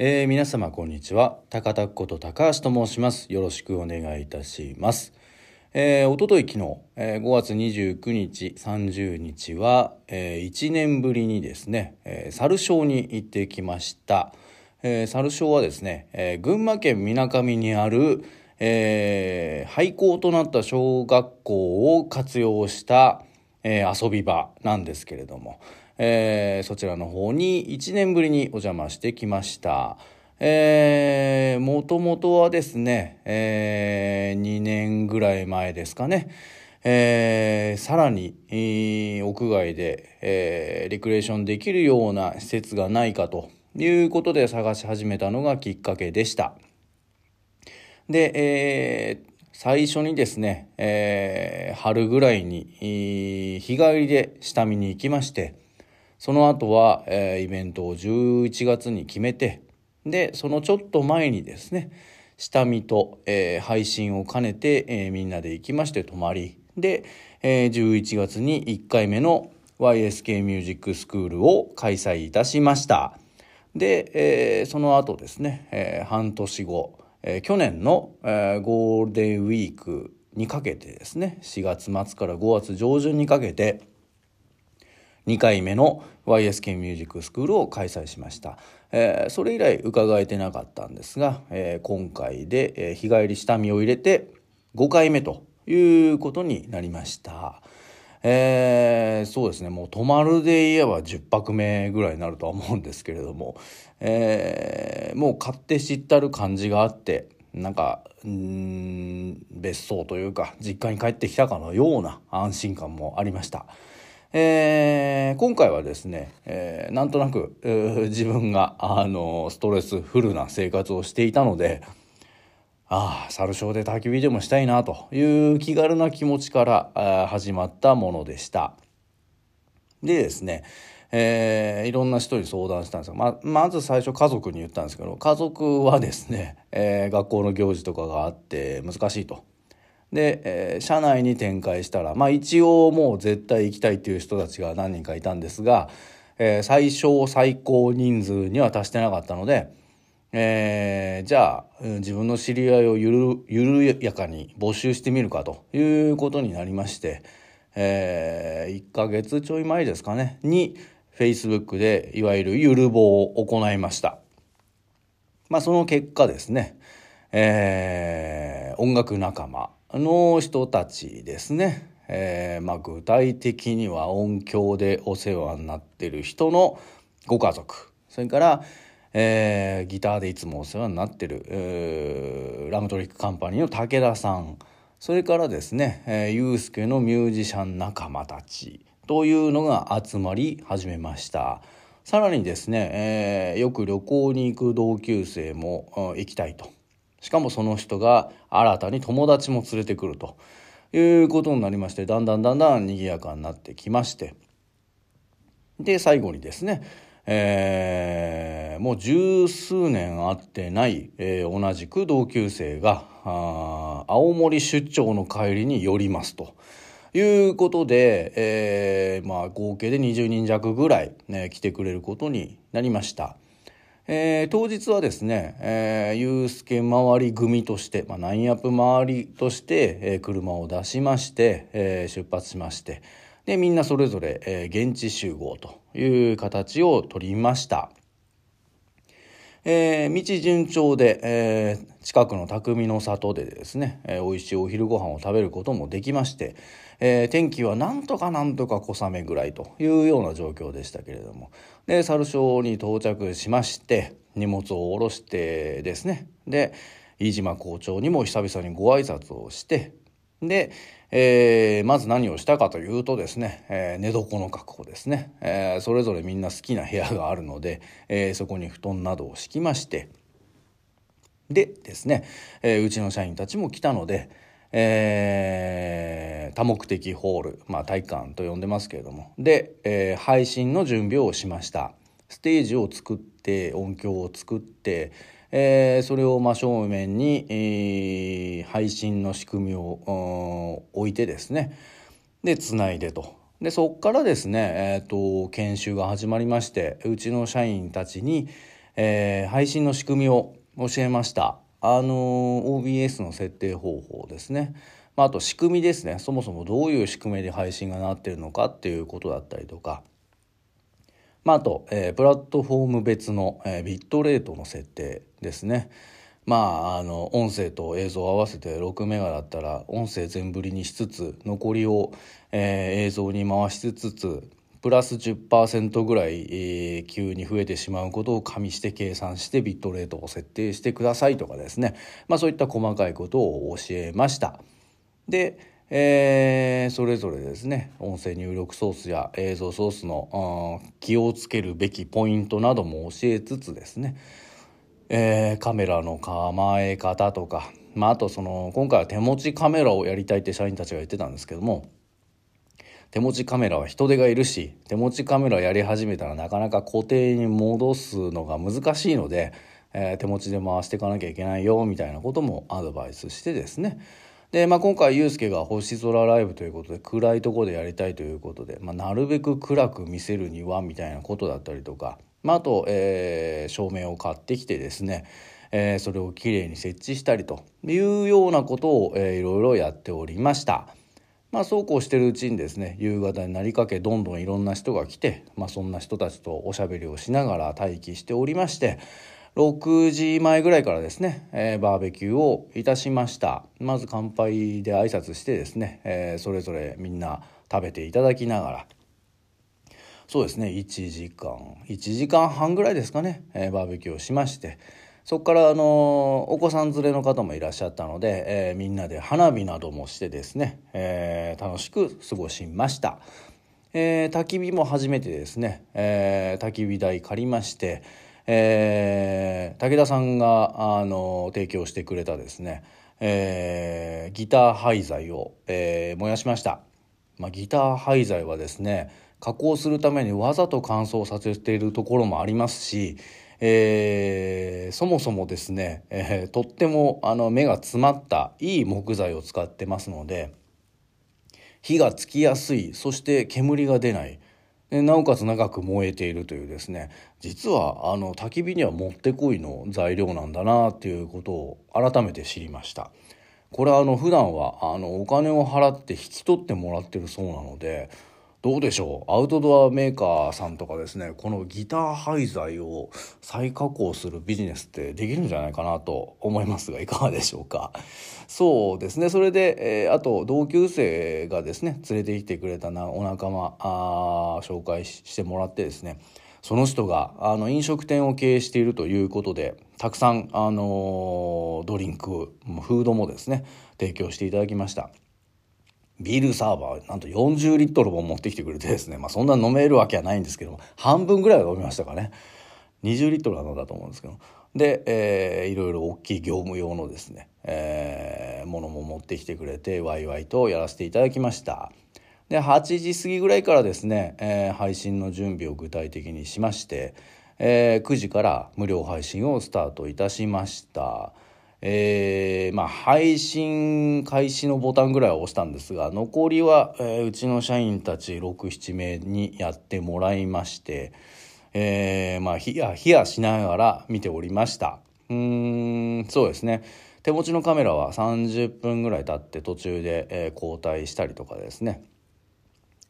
えー皆様こんにちは。高田こと高橋と申します。よろしくお願いいたします。えー、おととい昨日、えー、5月29日30日は、えー、1年ぶりにですね、えー、猿小に行ってきました、えー、猿小はですね、えー、群馬県みなかみにある、えー、廃校となった小学校を活用した、えー遊び場なんですけれども、えーそちらの方に1年ぶりにお邪魔してきました。えー、もともとはですね、えー2年ぐらい前ですかね、えーさらに、えー屋外で、えーリクレーションできるような施設がないかということで探し始めたのがきっかけでした。で、えー最初にですね、えー春ぐらいに、日帰りで下見に行きまして、その後は、えーイベントを11月に決めて、で、そのちょっと前にですね、下見と、えー配信を兼ねて、えーみんなで行きまして泊まり、で、えー11月に1回目の YSK ミュージックスクールを開催いたしました。で、えーその後ですね、えー半年後、えー去年の、えーゴールデンウィークにかけてですね4月末から5月上旬にかけて2回目の YSK ミュージックスクールを開催しました、えーそれ以来伺えてなかったんですが、えー今回で、日帰り下見を入れて5回目ということになりました。えーそうですねもう泊まるで言えば10泊目ぐらいになるとは思うんですけれども、えーもう買って知ったる感じがあってなんかん別荘というか実家に帰ってきたかのような安心感もありました。えー今回はですね、えーなんとなく、自分があのストレスフルな生活をしていたのでああ猿小で焚き火でもしたいなという気軽な気持ちから始まったものでした。でですね、えーいろんな人に相談したんですがままず最初家族に言ったんですけど家族はですね、えー学校の行事とかがあって難しいと。で、えー社内に展開したらまあ一応もう絶対行きたいっていう人たちが何人かいたんですが、えー最小最高人数には達してなかったので、えーじゃあ自分の知り合いをゆる緩やかに募集してみるかということになりまして、え1ヶ月ちょい前ですかねに Facebook でいわゆるゆる棒を行いました。まあその結果ですね、えー音楽仲間の人たちですね、えーまあ具体的には音響でお世話になってる人のご家族それから、えーギターでいつもお世話になってる、えーラムトリックカンパニーの武田さんそれからですね、えー、ユースケのミュージシャン仲間たちというのが集まり始めました。さらにですね、えーよく旅行に行く同級生もうん行きたいと。しかもその人が新たに友達も連れてくるということになりまして、だんだんだんだん賑やかになってきまして、で、最後にですね、えーもう十数年会ってない、えー同じく同級生が、あ青森出張の帰りに寄りますと。いうことで、えーまあ合計で20人弱ぐらい、ね、来てくれることになりました。えー当日はですね、えー、ユースケ周り組として、まあ、ナインアップ周りとして、えー車を出しまして、えー出発しまして、で、みんなそれぞれ、えー現地集合という形を取りました。えー道順調で、えー近くの匠の里でですね、えー美味しいお昼ご飯を食べることもできまして、えー天気はなんとかなんとか小雨ぐらいというような状況でしたけれども、で、猿小に到着しまして、荷物を下ろしてですね、で、飯島校長にも久々にご挨拶をして、で、えーまず何をしたかというとですね、えー寝床の確保ですね、えーそれぞれみんな好きな部屋があるので、えーそこに布団などを敷きましてでですね、えーうちの社員たちも来たので、えー多目的ホール、まあ、体育館と呼んでますけれどもで、えー配信の準備をしました。ステージを作って音響を作って、えーそれを真正面に、えー配信の仕組みを置いてですね。でつないでと。でそこからですね、えー、と研修が始まりましてうちの社員たちに、えー、配信の仕組みを教えました。あの OBS の設定方法ですね、まあ、あと仕組みですね。そもそもどういう仕組みで配信がなってるのかっていうことだったりとか。まあ、あと、えー、プラットフォーム別の、えー、ビットレートの設定ですね。まあ、あの音声と映像を合わせて6メガだったら音声全振りにしつつ残りを、えー、映像に回しつつプラス10%ぐらい、えー、急に増えてしまうことを加味して計算してビットレートを設定してくださいとかですね、まあ、そういった細かいことを教えました。でえー、それぞれですね音声入力ソースや映像ソースの気をつけるべきポイントなども教えつつですね、えー、カメラの構え方とか、まあ、あとその今回は手持ちカメラをやりたいって社員たちが言ってたんですけども手持ちカメラは人手がいるし手持ちカメラやり始めたらなかなか固定に戻すのが難しいので、えー、手持ちで回していかなきゃいけないよみたいなこともアドバイスしてですねで、まあ、今回ユうスケが星空ライブということで暗いところでやりたいということで、まあ、なるべく暗く見せるにはみたいなことだったりとか、まあ、あと、えー、照明を買ってきてですね、えー、それをきれいに設置したりというようなことを、えー、いろいろやっておりました。まあ、そうこうしてるうちにですね夕方になりかけどんどんいろんな人が来て、まあ、そんな人たちとおしゃべりをしながら待機しておりまして6時前ぐらいからですね、えー、バーベキューをいたしました。まず乾杯で挨拶してですね、えー、それぞれみんな食べていただきながら。そうですね1時間1時間半ぐらいですかね、えー、バーベキューをしまして。そこからあのお子さん連れの方もいらっしゃったので、え、みんなで花火などもしてですね、え、楽しく過ごしました、え、焚き火も初めてですね、え、焚き火台借りましてえー、武田さんがあの提供してくれたですね、えー、ギター廃材を、えー、燃やしました、まあ、ギター廃材はですね加工するためにわざと乾燥させているところもありますし、えー、そもそもですね、えー、とってもあの目が詰まったいい木材を使ってますので火がつきやすいそして煙が出ないでなおかつ長く燃えているというですね。実はあの焚き火にはもってこいの材料なんだなっていうことを改めて知りました。これはあの普段はあのお金を払って引き取ってもらってるそうなのでどうでしょう？アウトドアメーカーさんとかですねこのギター廃材を再加工するビジネスってできるんじゃないかなと思いますがいかがでしょうか？そうですね。それで、えー、あと同級生がですね連れてきてくれたなお仲間あ紹介してもらってですねその人があの飲食店を経営しているということでたくさん、あのドリンクフードもですね提供していただきました。ビールサーバーなんと40リットルも持ってきてくれてですね、まあ、そんな飲めるわけはないんですけども半分ぐらいは飲みましたかね。20リットルは飲んだと思うんですけどで、えー、いろいろ大きい業務用のですね、えー、ものも持ってきてくれてワイワイとやらせていただきました。で8時過ぎぐらいからですね、えー、配信の準備を具体的にしまして、えー、9時から無料配信をスタートいたしました。えー、まあ、配信開始のボタンぐらいは押したんですが残りは、えー、うちの社員たち67名にやってもらいまして、えー、まあヒヤヒヤしながら見ておりました。うんそうですね。手持ちのカメラは30分ぐらい経って途中で、え交代したりとかですね。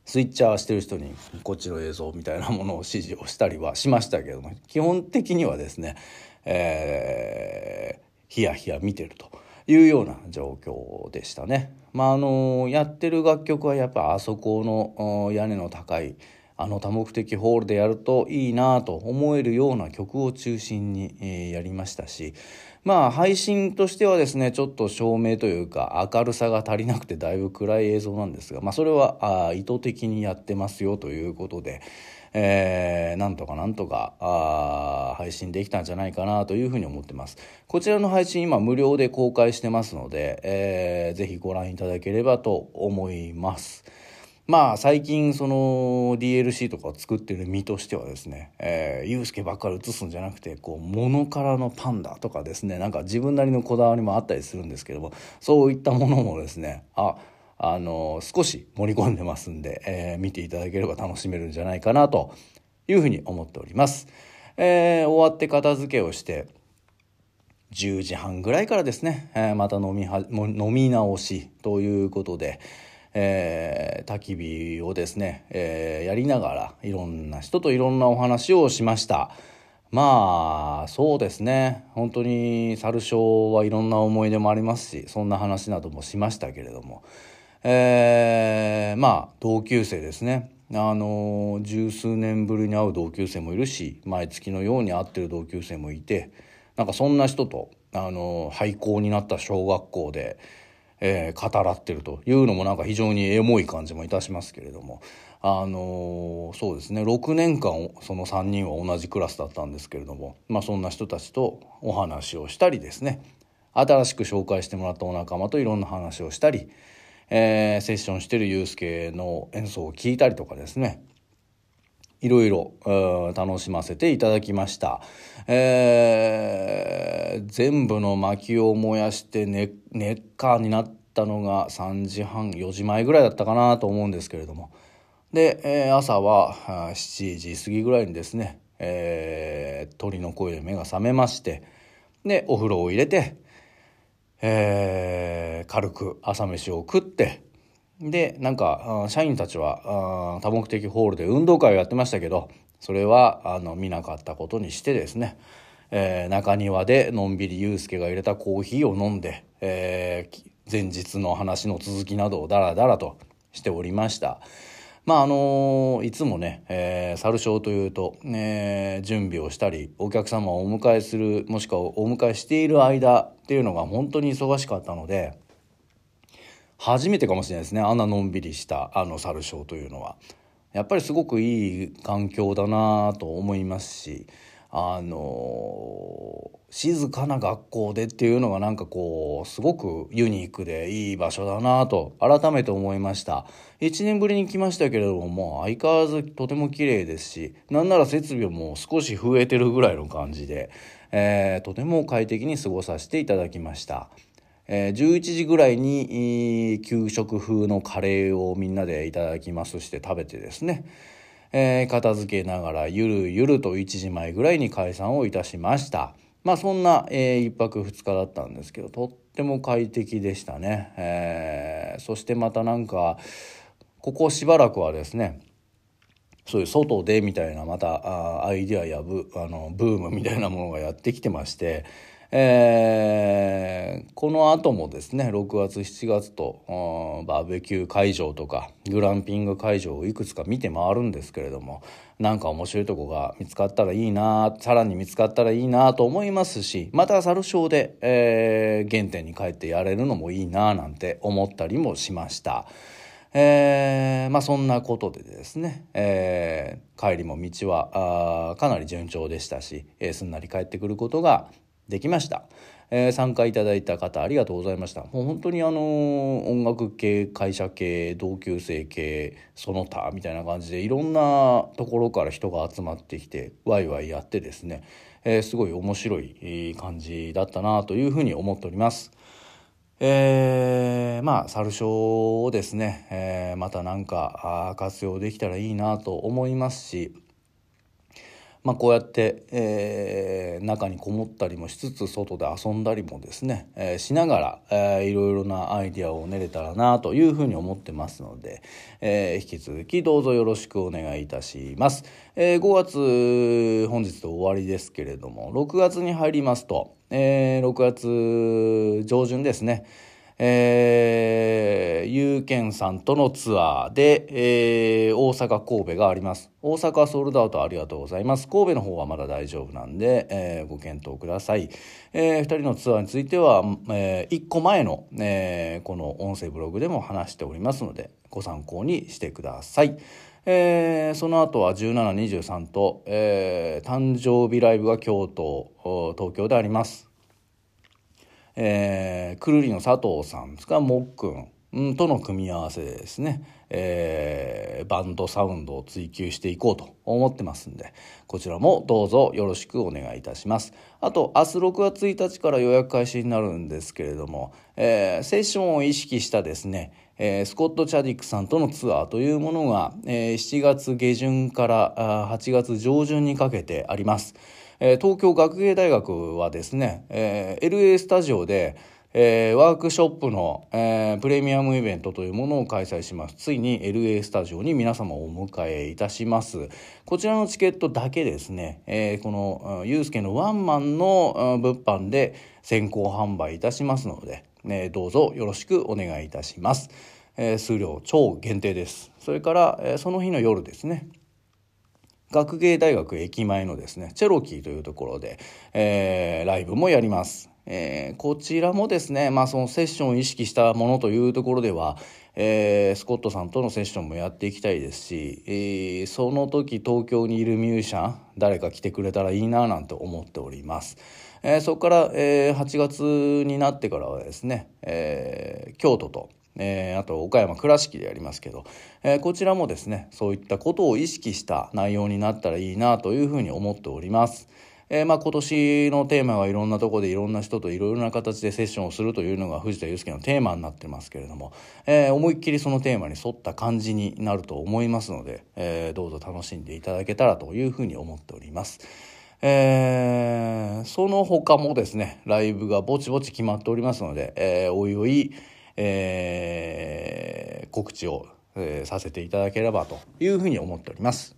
スイッチャーしてる人にこっちの映像みたいなものを指示をしたりはしましたけども基本的にはですね、えーヒヤヒヤ見てるというような状況でしたね。まああのやってる楽曲はやっぱあそこの屋根の高いあの多目的ホールでやるといいなと思えるような曲を中心に、えー、やりましたしまあ配信としてはですねちょっと照明というか明るさが足りなくてだいぶ暗い映像なんですが、まあ、それはあ意図的にやってますよということで、えー、なんとかなんとかあ配信できたんじゃないかなというふうに思ってます。こちらの配信今無料で公開してますので、えー、ぜひご覧いただければと思います。まあ最近その DLC とかを作ってる身としてはですね、えー、ユースケばっかり映すんじゃなくてこうモノカラのパンダとかですねなんか自分なりのこだわりもあったりするんですけどもそういったものもですねああの少し盛り込んでますんで、えー、見ていただければ楽しめるんじゃないかなというふうに思っております。えー、終わって片付けをして10時半ぐらいからですね、えー、また飲みは飲み直しということで、えー、焚き火をですね、えー、やりながらいろんな人といろんなお話をしました。まあそうですね。本当に猿小はいろんな思い出もありますしそんな話などもしましたけれども、えー、まあ同級生ですね。あの十数年ぶりに会う同級生もいるし毎月のように会ってる同級生もいてなんかそんな人とあの廃校になった小学校で、えー、語らってるというのもなんか非常にエモい感じもいたしますけれどもあのそうですね。6年間その3人は同じクラスだったんですけれども、まあ、そんな人たちとお話をしたりですね。新しく紹介してもらったお仲間といろんな話をしたりえー、セッションしてるユースケの演奏を聴いたりとかですね。いろいろ楽しませていただきました、えー、全部の薪を燃やしてネネッカーになったのが3時半4時前ぐらいだったかなと思うんですけれども。で、えー、朝は7時過ぎぐらいにですね、えー、鳥の声で目が覚めましてでお風呂を入れてえー、軽く朝飯を食ってでなんか社員たちは多目的ホールで運動会をやってましたけどそれはあの見なかったことにしてですね、えー、中庭でのんびり祐介が入れたコーヒーを飲んで、えー、前日の話の続きなどをダラダラとしておりました。まああのいつもね、えー、猿シというと、え、準備をしたりお客様をお迎えするもしくはお迎えしている間っていうのが本当に忙しかったので初めてかもしれないですねあんなのんびりしたあの猿シというのは。やっぱりすごくいい環境だなと思いますしあの静かな学校でっていうのがなんかこうすごくユニークでいい場所だなと改めて思いました。1年ぶりに来ましたけれどももう相変わらずとても綺麗ですしなんなら設備も少し増えてるぐらいの感じで、えー、とても快適に過ごさせていただきました。えー、11時ぐらいに給食風のカレーをみんなでいただきます。して食べてですね。えー、片付けながらゆるゆると1時前ぐらいに解散をいたしました。まあそんな、えー、1泊2日だったんですけどとっても快適でしたね、えー、そしてまたなんかここしばらくはですねそういう外でみたいなまたアイデアやブあのブームみたいなものがやってきてましてえー、この後もですね6月7月とバーベキュー会場とかグランピング会場をいくつか見て回るんですけれどもなんか面白いとこが見つかったらいいなさらに見つかったらいいなと思いますしまた猿ショーで、えー、原点に帰ってやれるのもいいななんて思ったりもしました。えー、まあそんなことでですね、えー、帰りも道はあかなり順調でしたし、えー、すんなり帰ってくることができました。えー、参加いただいた方ありがとうございました。もう本当にあの、音楽系、会社系、同級生系、その他みたいな感じでいろんなところから人が集まってきてワイワイやってですね、えー、すごい面白い感じだったなというふうに思っております。えー、まあ、サルをですね、えー、またなんか活用できたらいいなと思いますし、まあ、こうやって、えー、中にこもったりもしつつ外で遊んだりもですね、えー、しながら、えー、いろいろなアイディアを練れたらなというふうに思ってますので、えー、引き続きどうぞよろしくお願いいたします。えー、5月本日で終わりですけれども6月に入りますと、えー、6月上旬ですねえー、有権さんとのツアーで、えー、大阪神戸があります。大阪ソールドアウトありがとうございます。神戸の方はまだ大丈夫なんで、えー、ご検討ください、えー、2人のツアーについては、えー、1個前の、えー、この音声ブログでも話しておりますのでご参考にしてください。えー、その後は1723と、えー、誕生日ライブが京都東京であります。えー、くるりの佐藤さんですか？もっくん、との組み合わせでですね、えー、バンドサウンドを追求していこうと思ってますんで、こちらもどうぞよろしくお願いいたします。あと、明日6月1日から予約開始になるんですけれども、えー、セッションを意識したですね、えー、スコット・チャディックさんとのツアーというものが、え、7月下旬から8月上旬にかけてあります。えー、東京学芸大学はですね、えー、LA スタジオで、えー、ワークショップの、えー、プレミアムイベントというものを開催します。ついに LA スタジオに皆様をお迎えいたします。こちらのチケットだけですね、えー、この、ゆうすけのワンマンの物販で先行販売いたしますので、ね、どうぞよろしくお願いいたします。えー、数量超限定です。それから、えー、その日の夜ですね、学芸大学駅前のですね、チェロキーというところで、えー、ライブもやります。えー、こちらもですね、まあそのセッションを意識したものというところでは、えー、スコットさんとのセッションもやっていきたいですし、えー、その時東京にいるミュージシャン、誰か来てくれたらいいななんて思っております。え、そこから、え、8月になってからはですね、え、京都と、えー、あと岡山倉敷でやりますけど、えー、こちらもですねそういったことを意識した内容になったらいいなというふうに思っております。えー、まあ今年のテーマはいろんなとこでいろんな人といろいろな形でセッションをするというのが藤田祐介のテーマになってますけれども、えー、思いっきりそのテーマに沿った感じになると思いますので、えー、どうぞ楽しんでいただけたらというふうに思っております。えー、その他もですね、ライブがぼちぼち決まっておりますので、えー、おいおい、えー、告知を、えー、させていただければというふうに思っております。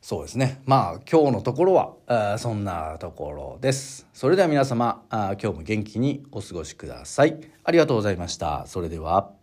そうですね。まあ今日のところはあそんなところです。それでは皆様あ今日も元気にお過ごしください。ありがとうございました。それでは。